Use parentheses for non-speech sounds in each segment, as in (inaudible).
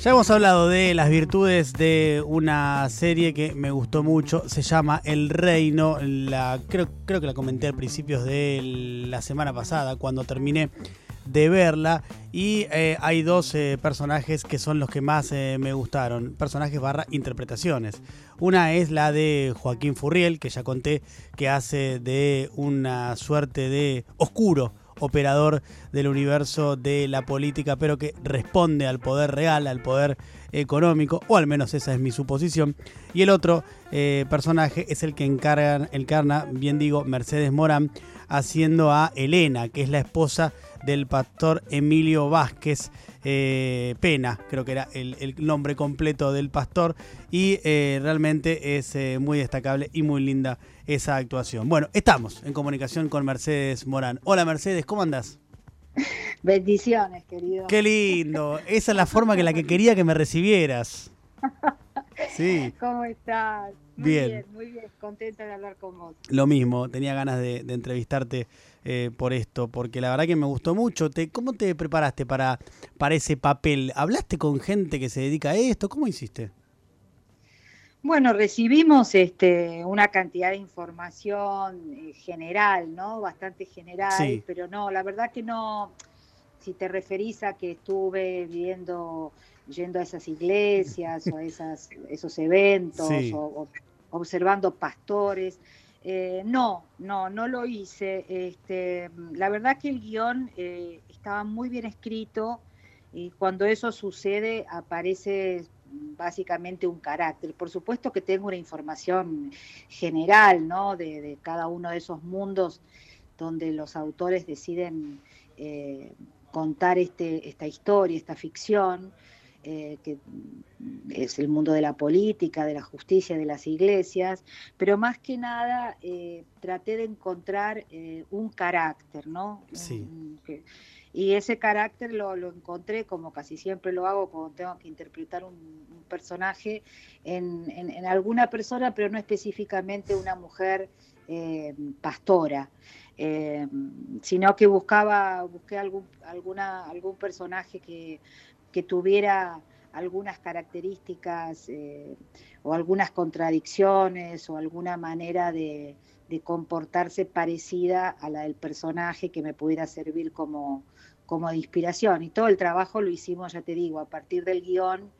Ya hemos hablado de las virtudes de una serie que me gustó mucho, se llama El Reino, creo que la comenté al principios de la semana pasada cuando terminé de verla. Y eh, hay dos eh, personajes que son los que más eh, me gustaron, personajes barra interpretaciones. Una es la de Joaquín Furriel, que ya conté que hace de una suerte de oscuro operador del universo de la política, pero que responde al poder real, al poder económico, o al menos esa es mi suposición. Y el otro eh, personaje es el que encarga, encarna, bien digo, Mercedes Morán, haciendo a Elena, que es la esposa del pastor Emilio Vázquez eh, Pena, creo que era el, nombre completo del pastor, y eh, realmente es muy destacable y muy linda esa actuación. Bueno, estamos en comunicación con Mercedes Morán. Hola Mercedes, ¿cómo andás? Bendiciones, querido. Qué lindo. Esa es la forma que la que quería que me recibieras. (laughs) Sí. (laughs) ¿Cómo estás? Muy bien. muy bien. Contenta de hablar con vos. Lo mismo, tenía ganas de, entrevistarte eh, por esto, porque la verdad que me gustó mucho. Te, ¿Cómo te preparaste para, para ese papel? ¿Hablaste con gente que se dedica a esto? ¿Cómo hiciste? Bueno, recibimos este, una cantidad de información eh, general, ¿no? Bastante general, pero no, la verdad que no, si te referís a que estuve viendo, yendo a esas iglesias o a esas, esos eventos o, observando pastores, eh, no, no, no lo hice. Este, la verdad que el guion eh, estaba muy bien escrito y cuando eso sucede aparece básicamente un carácter. Por supuesto que tengo una información general, ¿no? De, cada uno de esos mundos donde los autores deciden eh, contar este, esta historia, esta ficción, eh, que es el mundo de la política, de la justicia, de las iglesias, pero más que nada eh, traté de encontrar un carácter, ¿no? Sí. Y ese carácter lo, encontré, como casi siempre lo hago cuando tengo que interpretar un, personaje, en, alguna persona, pero no específicamente una mujer eh, pastora. Eh, sino que buscaba, busqué algún, alguna, algún personaje que, tuviera algunas características eh, o algunas contradicciones o alguna manera de, de comportarse parecida a la del personaje que me pudiera servir como, como de inspiración. Y todo el trabajo lo hicimos, ya te digo, a partir del guion,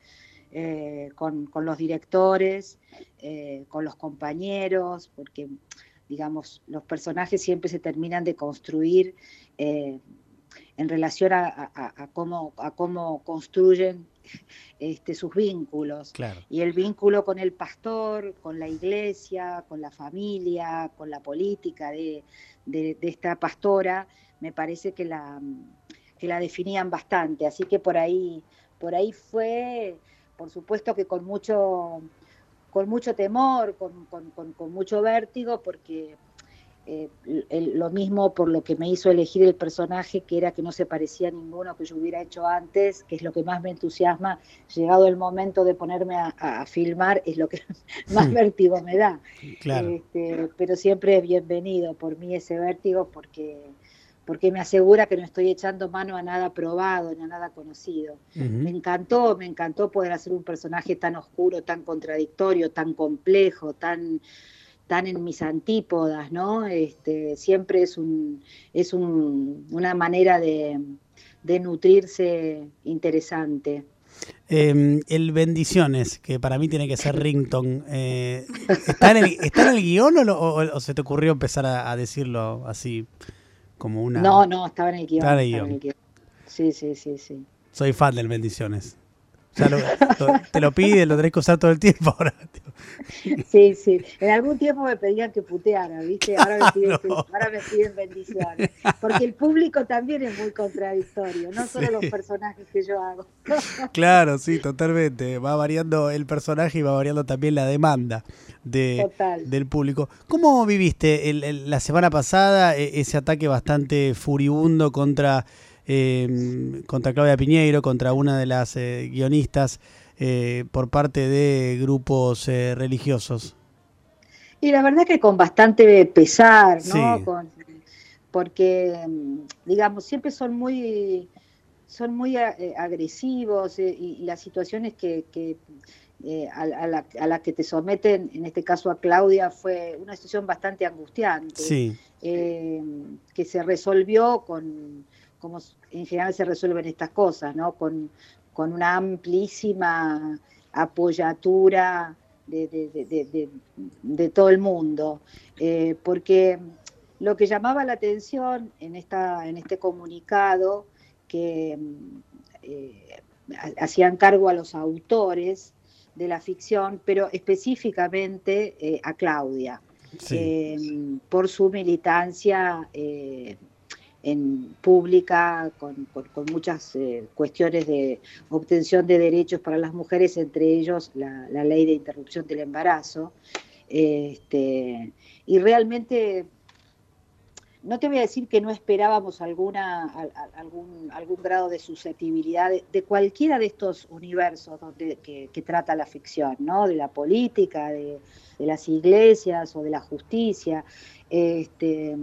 eh, con, los directores, con los compañeros, porque, digamos, los personajes siempre se terminan de construir eh, en relación a, cómo, a cómo construyen (laughs) este, sus vínculos. Y el vínculo con el pastor, con la iglesia, con la familia, con la política de, esta pastora, me parece que la, que la definían bastante. Así que por ahí, por ahí fue, por supuesto que con mucho, con mucho temor, con, con mucho vértigo, porque eh, lo mismo por lo que me hizo elegir el personaje, que era que no se parecía a ninguno que yo hubiera hecho antes, que es lo que más me entusiasma, llegado el momento de ponerme a, filmar, es lo que (laughs) más vértigo me da. Este, pero siempre es bienvenido por mí ese vértigo porque, porque me asegura que no estoy echando mano a nada probado ni a nada conocido. Me encantó, me encantó poder hacer un personaje tan oscuro, tan contradictorio, tan complejo, tan están en mis antípodas, ¿no? Este, siempre es, un, es una manera de, nutrirse interesante. Em, el Bendiciones, que para mí tiene que ser rington, eh, ¿está, en el, guion o, se te ocurrió empezar a, decirlo así como una... No, no, estaba en el guion. Estaba en el guion. Sí, sí, sí, sí. Soy fan del Bendiciones. Te lo pide, lo tenés que usar todo el tiempo ahora. Sí, sí. En algún tiempo me pedían que puteara, ¿viste? (laughs) Ahora me, piden, bendiciones. Porque el público también es muy contradictorio, no solo los personajes que yo hago. (laughs) Claro, sí, totalmente. Va variando el personaje y va variando también la demanda de, del público. ¿Cómo viviste la semana pasada e, ese ataque bastante furibundo contra eh, contra Claudia Piñeiro, contra una de las eh, guionistas eh, por parte de grupos eh, religiosos. Y la verdad que con bastante pesar, ¿no? porque, digamos, siempre son muy, son muy agresivos y, las situaciones que, a, la, que te someten, en este caso a Claudia, fue una situación bastante angustiante, que se resolvió con, como en general se resuelven estas cosas, ¿no? Con, con una amplísima apoyatura de, todo el mundo, eh, porque lo que llamaba la atención en, esta, en este comunicado que eh, hacían cargo a los autores de la ficción, pero específicamente eh, a Claudia, por su militancia en pública con, muchas eh, cuestiones de obtención de derechos para las mujeres, entre ellos la, ley de interrupción del embarazo. Este, y realmente, no te voy a decir que no esperábamos alguna, algún, algún grado de susceptibilidad de, cualquiera de estos universos donde, que, trata la ficción, ¿no? de la política, de, de las iglesias o de la justicia. Este,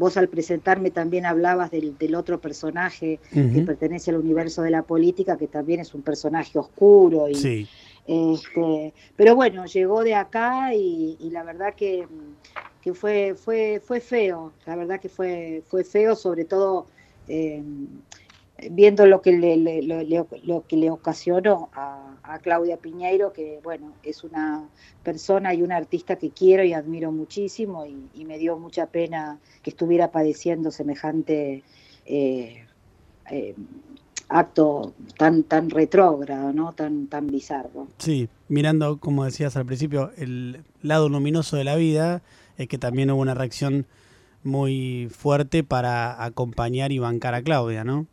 Vos al presentarme también hablabas del, otro personaje que pertenece al universo de la política, que también es un personaje oscuro. Y, este, pero bueno, llegó de acá y, la verdad que, que, fue, fue, fue feo, la verdad que fue, fue feo, sobre todo eh, viendo lo que le, lo, que le ocasionó a, Claudia Piñeiro, que bueno, es una persona y una artista que quiero y admiro muchísimo y, me dio mucha pena que estuviera padeciendo semejante eh, eh, acto tan tan retrógrado, ¿no? Tan tan bizarro. Sí, mirando como decías al principio el lado luminoso de la vida es que también hubo una reacción muy fuerte para acompañar y bancar a Claudia, ¿no?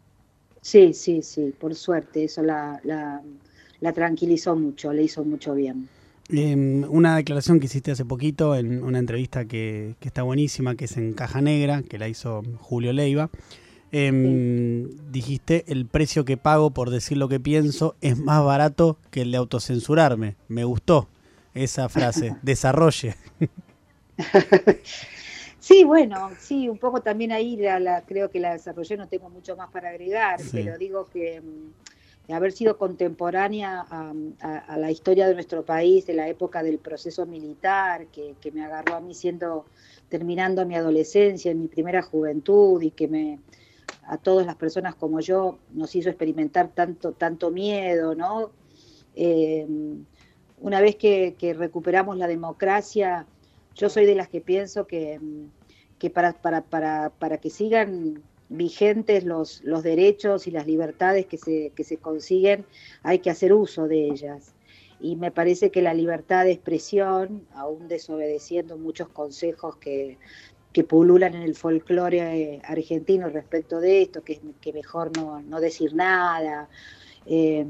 Sí, sí, sí, por suerte, eso la, la, tranquilizó mucho, le hizo mucho bien. Em, una declaración que hiciste hace poquito en una entrevista que, está buenísima, que es en Caja Negra, que la hizo Julio Leiva. Em, dijiste, el precio que pago por decir lo que pienso es más barato que el de autocensurarme. Me gustó esa frase. (laughs) Desarrolle. (laughs) Sí, bueno, sí, un poco también ahí la, creo que la desarrollé, no tengo mucho más para agregar, pero digo que mm, haber sido contemporánea a, la historia de nuestro país, de la época del proceso militar, que, me agarró a mí siendo, terminando mi adolescencia, en mi primera juventud, y que me a todas las personas como yo nos hizo experimentar tanto, tanto miedo, ¿no? Eh, una vez que, que recuperamos la democracia, yo soy de las que pienso que, que para, para, para, para que sigan vigentes los, los derechos y las libertades que se, que se consiguen, hay que hacer uso de ellas. Y me parece que la libertad de expresión, aún desobedeciendo muchos consejos que, que pululan en el folclore argentino respecto de esto, que, que mejor no, no decir nada, eh,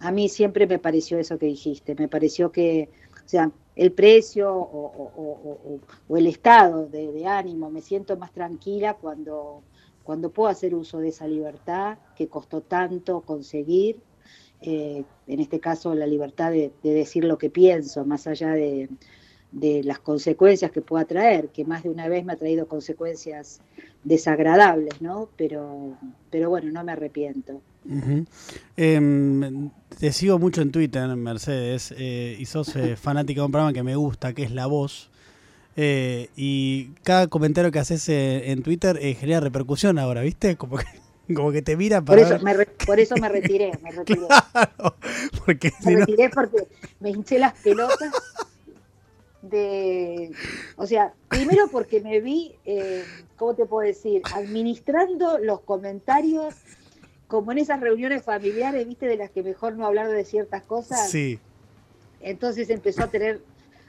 a mí siempre me pareció eso que dijiste, me pareció que, o sea, el precio o, el estado de, ánimo, me siento más tranquila cuando, cuando puedo hacer uso de esa libertad que costó tanto conseguir, eh, en este caso la libertad de, decir lo que pienso, más allá de, las consecuencias que pueda traer, que más de una vez me ha traído consecuencias desagradables, ¿no? Pero, pero bueno, no me arrepiento. Em, te sigo mucho en Twitter, Mercedes, eh, y sos eh, (laughs) fanática de un programa que me gusta, que es La Voz. Eh, y cada comentario que haces en Twitter genera repercusión ahora, ¿viste? Como que, (laughs) como que te mira para. Por eso, me, (laughs) por eso me retiré, me retiré. porque me retiré porque me hinché las pelotas de. O sea, primero porque me vi, ¿cómo te puedo decir? Administrando los comentarios como en esas reuniones familiares, viste, de las que mejor no hablar de ciertas cosas. Sí. Entonces empezó a tener,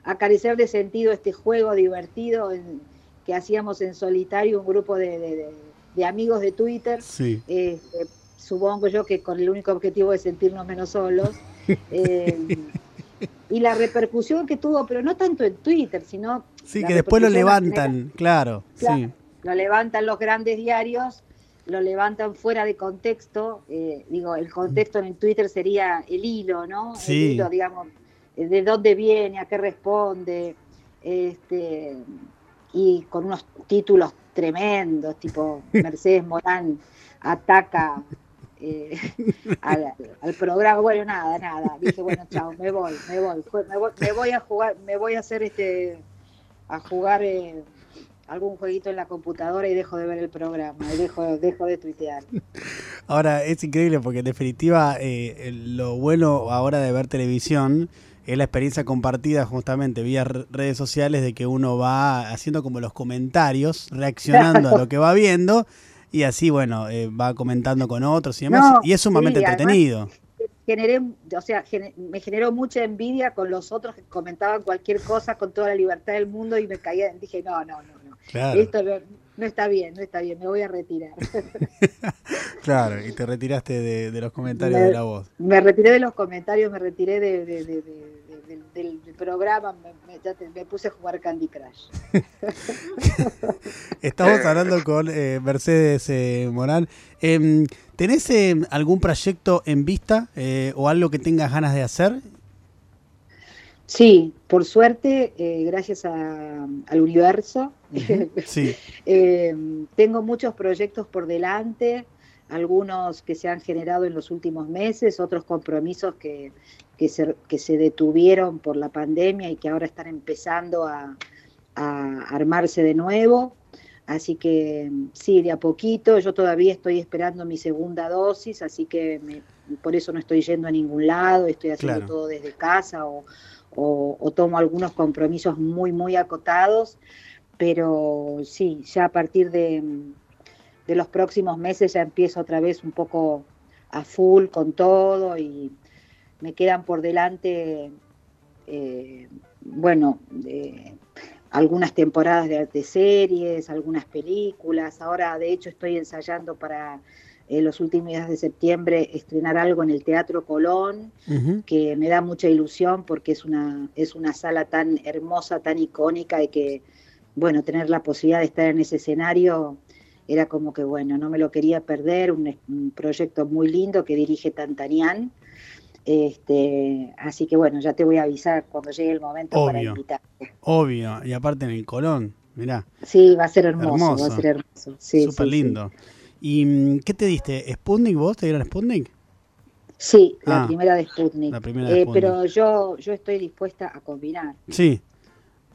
a carecer de sentido este juego divertido que hacíamos en solitario, un grupo de, amigos de Twitter. Sí. Eh, supongo yo que con el único objetivo de sentirnos menos solos. (laughs) Eh, y la repercusión que tuvo, pero no tanto en Twitter, sino... Sí, que después lo levantan, claro, sí. Lo levantan los grandes diarios lo levantan fuera de contexto, eh, digo, el contexto en Twitter sería el hilo, ¿no? El hilo, digamos, eh, de dónde viene, a qué responde, este, y con unos títulos tremendos, tipo Mercedes Morán ataca eh, (laughs) al, programa. Bueno, nada, nada. Dije, bueno, chao, me voy, me voy, me voy, a jugar, me voy a hacer este, a jugar eh, algún jueguito en la computadora y dejo de ver el programa, y dejo, dejo de tuitear. (laughs) Ahora, es increíble porque en definitiva eh, lo bueno ahora de ver televisión es la experiencia compartida justamente vía redes sociales de que uno va haciendo como los comentarios, reaccionando a lo que va viendo y así, bueno, eh, va comentando con otros y demás. y es sumamente entretenido. Generé, o sea, me generó mucha envidia con los otros que comentaban cualquier cosa con toda la libertad del mundo y me caía, dije, no, no, no, no. Esto no, está bien, no está bien, me voy a retirar. (laughs) claro, y te retiraste de, los comentarios de la voz. Me retiré de los comentarios, me retiré de del, programa me, puse a jugar Candy Crush. (laughs) Estamos hablando con eh, Mercedes eh, Morán. Em, ¿Tenés em, algún proyecto en vista eh, o algo que tengas ganas de hacer? Sí, por suerte, gracias al universo, sí. (laughs) Em, tengo muchos proyectos por delante algunos que se han generado en los últimos meses, otros compromisos que, que se, que se detuvieron por la pandemia y que ahora están empezando a, armarse de nuevo. Así que sí, de a poquito, yo todavía estoy esperando mi segunda dosis, así que por eso no estoy yendo a ningún lado, estoy haciendo todo desde casa o, o, tomo algunos compromisos muy, muy acotados, pero sí, ya a partir de, de los próximos meses ya empiezo otra vez un poco a full con todo y me quedan por delante, eh, bueno, algunas temporadas de, series, algunas películas. Ahora, de hecho, estoy ensayando para eh, los últimos días de septiembre estrenar algo en el Teatro Colón, que me da mucha ilusión porque es una, es una sala tan hermosa, tan icónica y que, bueno, tener la posibilidad de estar en ese escenario era como que, bueno, no me lo quería perder, un, un proyecto muy lindo que dirige Tantanian este, así que bueno, ya te voy a avisar cuando llegue el momento para invitarte. Obvio, y aparte en el Colón, mirá. Sí, va a ser hermoso, va a ser hermoso. Sí, Súper lindo. ¿Y mm, qué te diste? ¿Sputnik vos? ¿Te dieron Sputnik? Sí, la ah, primera de Sputnik. La primera de eh, pero yo, yo estoy dispuesta a combinar. Sí.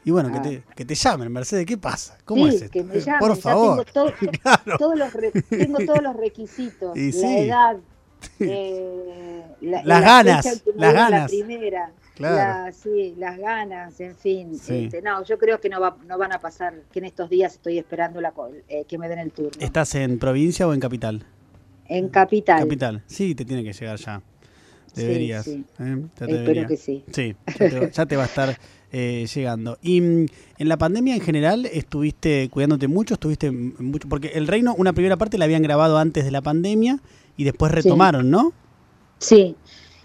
Y bueno, que, ah. te, que te llamen, Mercedes, ¿qué pasa? ¿Cómo es esto? Que me llamen, Por favor. Tengo, (laughs) todos los tengo todos los requisitos, (laughs) la edad, (laughs) eh, las ganas, las ganas. primera, sí, las ganas, en fin. Este, no, yo creo que no, va, no van a pasar, que en estos días estoy esperando la, eh, que me den el turno. ¿Estás en provincia o en capital? En capital. Capital, sí, te tiene que llegar ya. Deberías. Sí, ¿eh? Espero que sí. Sí, ya te, va a estar (laughs) eh, llegando. Y mm, en la pandemia en general, ¿estuviste cuidándote mucho? ¿Estuviste mucho? Porque el reino, una primera parte la habían grabado antes de la pandemia y después retomaron, ¿no? Sí,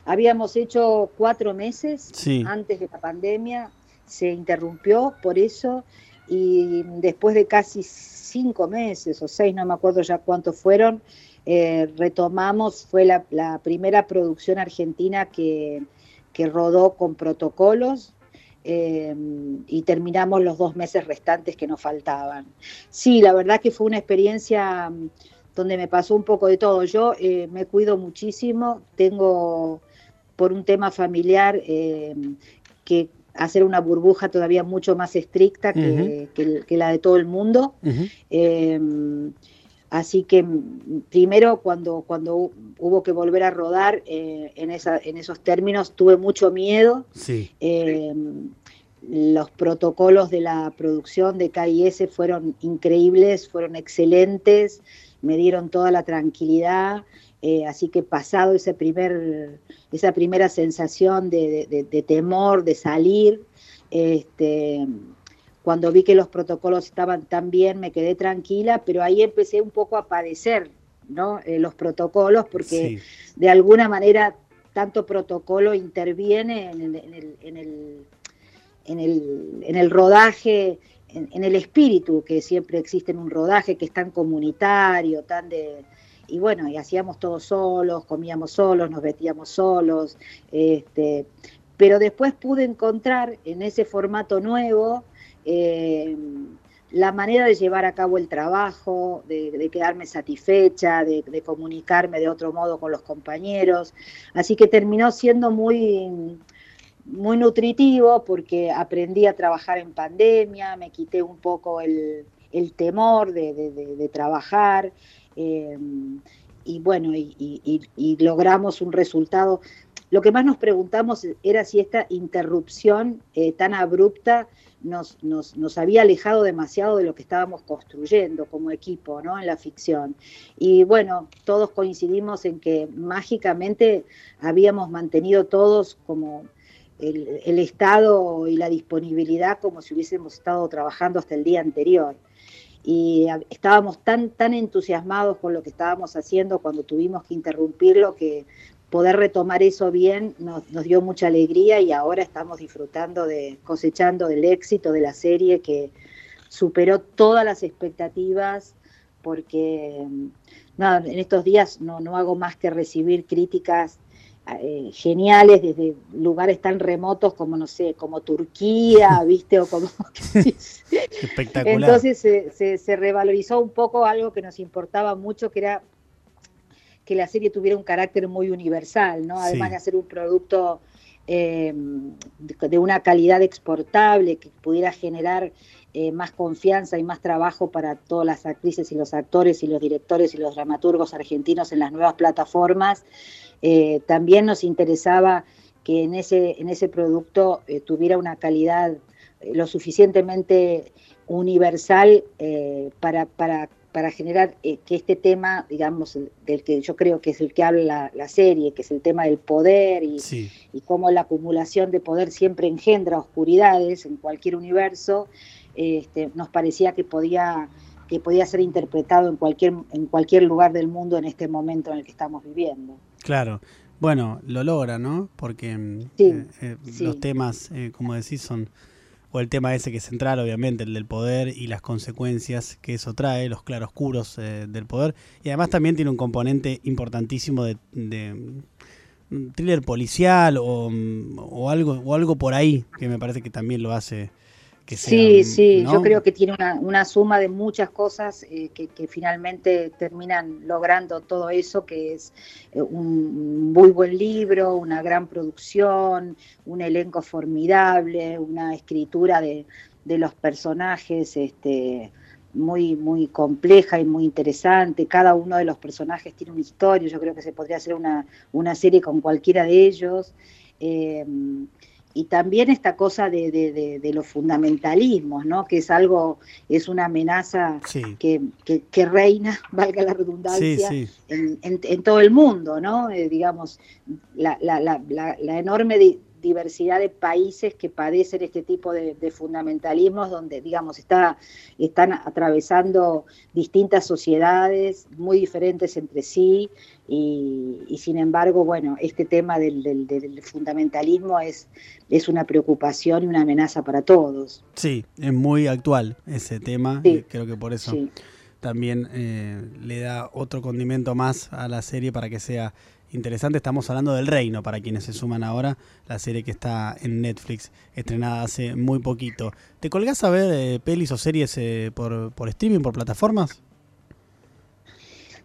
habíamos hecho cuatro meses antes de la pandemia, se interrumpió por eso y después de casi cinco meses o seis, no me acuerdo ya cuántos fueron, eh, retomamos, fue la, primera producción argentina que, rodó con protocolos. Eh, y terminamos los dos meses restantes que nos faltaban. Sí, la verdad que fue una experiencia donde me pasó un poco de todo. Yo eh, me cuido muchísimo, tengo por un tema familiar eh, que hacer una burbuja todavía mucho más estricta que, la de todo el mundo. Eh, así que primero cuando, cuando hubo que volver a rodar en, esa, en esos términos tuve mucho miedo. los protocolos de la producción de KIS fueron increíbles, fueron excelentes me dieron toda la tranquilidad, eh, así que pasado ese primer, esa primera sensación de, temor, de salir, este, cuando vi que los protocolos estaban tan bien, me quedé tranquila, pero ahí empecé un poco a padecer ¿no? Eh, los protocolos, porque de alguna manera tanto protocolo interviene en el, en el, en el rodaje en, el espíritu que siempre existe en un rodaje, que es tan comunitario, tan de... Y bueno, y hacíamos todos solos, comíamos solos, nos vestíamos solos, este, pero después pude encontrar en ese formato nuevo eh, la manera de llevar a cabo el trabajo, de, quedarme satisfecha, de, comunicarme de otro modo con los compañeros. Así que terminó siendo muy, muy nutritivo porque aprendí a trabajar en pandemia, me quité un poco el, temor de, trabajar. Eh, y bueno, y, logramos un resultado. Lo que más nos preguntamos era si esta interrupción eh, tan abrupta nos, nos, había alejado demasiado de lo que estábamos construyendo como equipo ¿no? en la ficción. Y bueno, todos coincidimos en que mágicamente habíamos mantenido todos como el estado y la disponibilidad como si hubiésemos estado trabajando hasta el día anterior y estábamos tan, tan entusiasmados con lo que estábamos haciendo cuando tuvimos que interrumpirlo que poder retomar eso bien nos, dio mucha alegría y ahora estamos disfrutando de, cosechando del éxito de la serie que superó todas las expectativas porque nada, en estos días no, no hago más que recibir críticas eh, geniales desde lugares tan remotos como, no sé, como Turquía, (laughs) ¿viste? O como... (laughs) Espectacular. Entonces se, se, revalorizó un poco algo que nos importaba mucho, que era que la serie tuviera un carácter muy universal, ¿no? Además de hacer un producto eh, de una calidad exportable, que pudiera generar eh, más confianza y más trabajo para todas las actrices y los actores y los directores y los dramaturgos argentinos en las nuevas plataformas. Eh, también nos interesaba que en ese, en ese producto eh, tuviera una calidad lo suficientemente universal para, para, para, generar que este tema, digamos, del que yo creo que es el que habla la, serie, que es el tema del poder y, y cómo la acumulación de poder siempre engendra oscuridades en cualquier universo, este, nos parecía que podía, que podía ser interpretado en cualquier, en cualquier lugar del mundo en este momento en el que estamos viviendo. Claro. Bueno, lo logra, ¿no? Porque mm, eh, eh, los temas, eh, como decís, son, o el tema ese que es central, obviamente, el del poder y las consecuencias que eso trae, los claroscuros del poder. Y además también tiene un componente importantísimo de, de mm, thriller policial o, mm, o, algo, o algo por ahí, que me parece que también lo hace sí, sí, yo creo que tiene una, suma de muchas cosas eh, que, finalmente terminan logrando todo eso, que es eh, un muy buen libro, una gran producción, un elenco formidable, una escritura de, los personajes este, muy, muy compleja y muy interesante. Cada uno de los personajes tiene una historia, yo creo que se podría hacer una, una serie con cualquiera de ellos. Eh, y también esta cosa de, de, los fundamentalismos, ¿no? que es algo, es una amenaza que, que, reina, (laughs) valga la redundancia, En, en, todo el mundo, ¿no? Eh, digamos, la, la, la, la enorme diversidad de países que padecen este tipo de, fundamentalismos, donde, digamos, está, están atravesando distintas sociedades muy diferentes entre sí, y, sin embargo, bueno, este tema del, fundamentalismo es, es una preocupación y una amenaza para todos. Sí, es muy actual ese tema, y creo que por eso también eh, le da otro condimento más a la serie para que sea interesante. Estamos hablando del Reino, para quienes se suman ahora, la serie que está en Netflix, estrenada hace muy poquito. ¿Te colgás a ver eh, pelis o series eh, por, por streaming, por plataformas?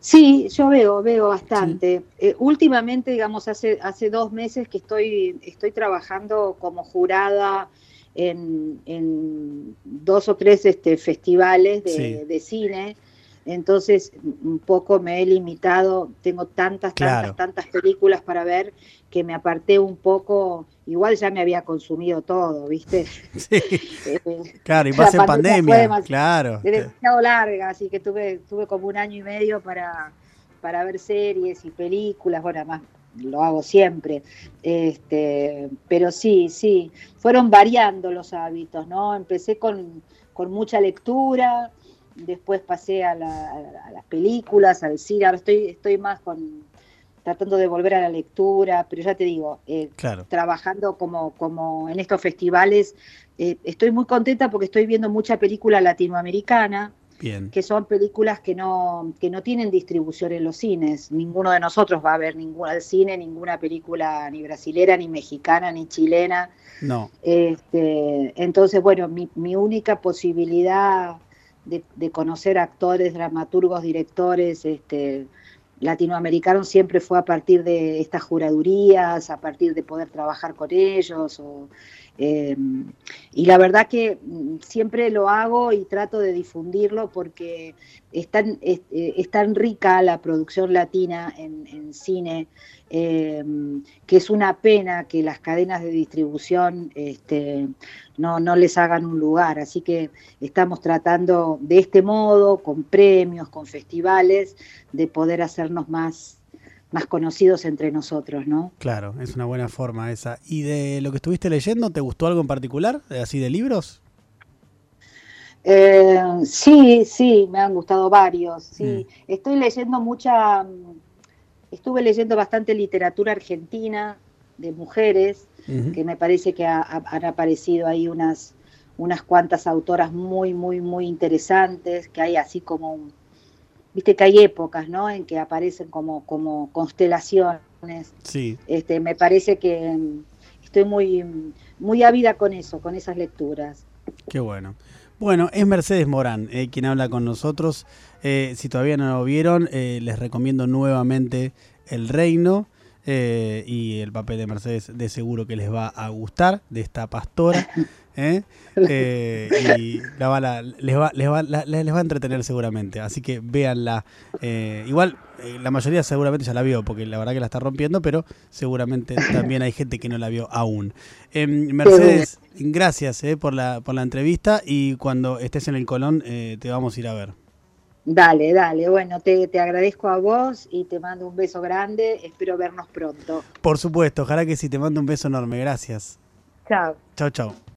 Sí, yo veo, veo bastante. Eh, últimamente, digamos, hace, hace dos meses que estoy, estoy trabajando como jurada en, en dos o tres este, festivales de, de cine entonces, un poco me he limitado, tengo tantas, tantas, tantas películas para ver que me aparté un poco, igual ya me había consumido todo, ¿viste? (laughs) Sí. Eh, claro, y (laughs) más en pandemia, claro. demasiado larga, así que tuve, tuve como un año y medio para, para ver series y películas, bueno, además lo hago siempre, este, pero sí, sí, fueron variando los hábitos, ¿no? Empecé con, con mucha lectura, después pasé a, las películas, al cine, ahora estoy, estoy más con tratando de volver a la lectura, pero ya te digo, eh, trabajando como, como en estos festivales, eh, estoy muy contenta porque estoy viendo mucha película latinoamericana, que son películas que no, que no tienen distribución en los cines. Ninguno de nosotros va a ver ninguna al cine, ninguna película ni brasilera, ni mexicana, ni chilena. No. Este, entonces, bueno, mi, mi única posibilidad de, conocer actores, dramaturgos, directores, este, latinoamericanos siempre fue a partir de estas juradurías, a partir de poder trabajar con ellos. Eh, y la verdad que mm, siempre lo hago y trato de difundirlo porque es tan, es, eh, tan rica la producción latina en, cine eh, que es una pena que las cadenas de distribución este, no, no les hagan un lugar. Así que estamos tratando de este modo, con premios, con festivales, de poder hacernos más, más conocidos entre nosotros, ¿no? Claro, es una buena forma esa. ¿Y de lo que estuviste leyendo, te gustó algo en particular, así de libros? Eh, sí, sí, me han gustado varios. Sí, mm. estoy leyendo mucha estuve leyendo bastante literatura argentina de mujeres, que me parece que han aparecido ahí unas, unas cuantas autoras muy, muy, muy interesantes, que hay así como, viste que hay épocas, ¿no? En que aparecen como, como constelaciones. Sí. Este, me parece que estoy muy, muy ávida con eso, con esas lecturas. Qué bueno. Bueno, es Mercedes Morán eh, quien habla con nosotros. Eh, si todavía no lo vieron, eh, les recomiendo nuevamente El Reino. y el papel de Mercedes de seguro que les va a gustar, de esta pastora. (laughs) y les, va, les, va, les va a entretener seguramente. Así que véanla. igual, la mayoría seguramente ya la vio, porque la verdad que la está rompiendo, pero seguramente también hay gente que no la vio aún. Mercedes, gracias eh, por, la, por la entrevista y cuando estés en el Colón eh, te vamos a ir a ver. Dale, dale. Bueno, te, te, agradezco a vos y te mando un beso grande. Espero vernos pronto. Por supuesto, ojalá que sí, te mando un beso enorme. Gracias. Chao. Chao, chao.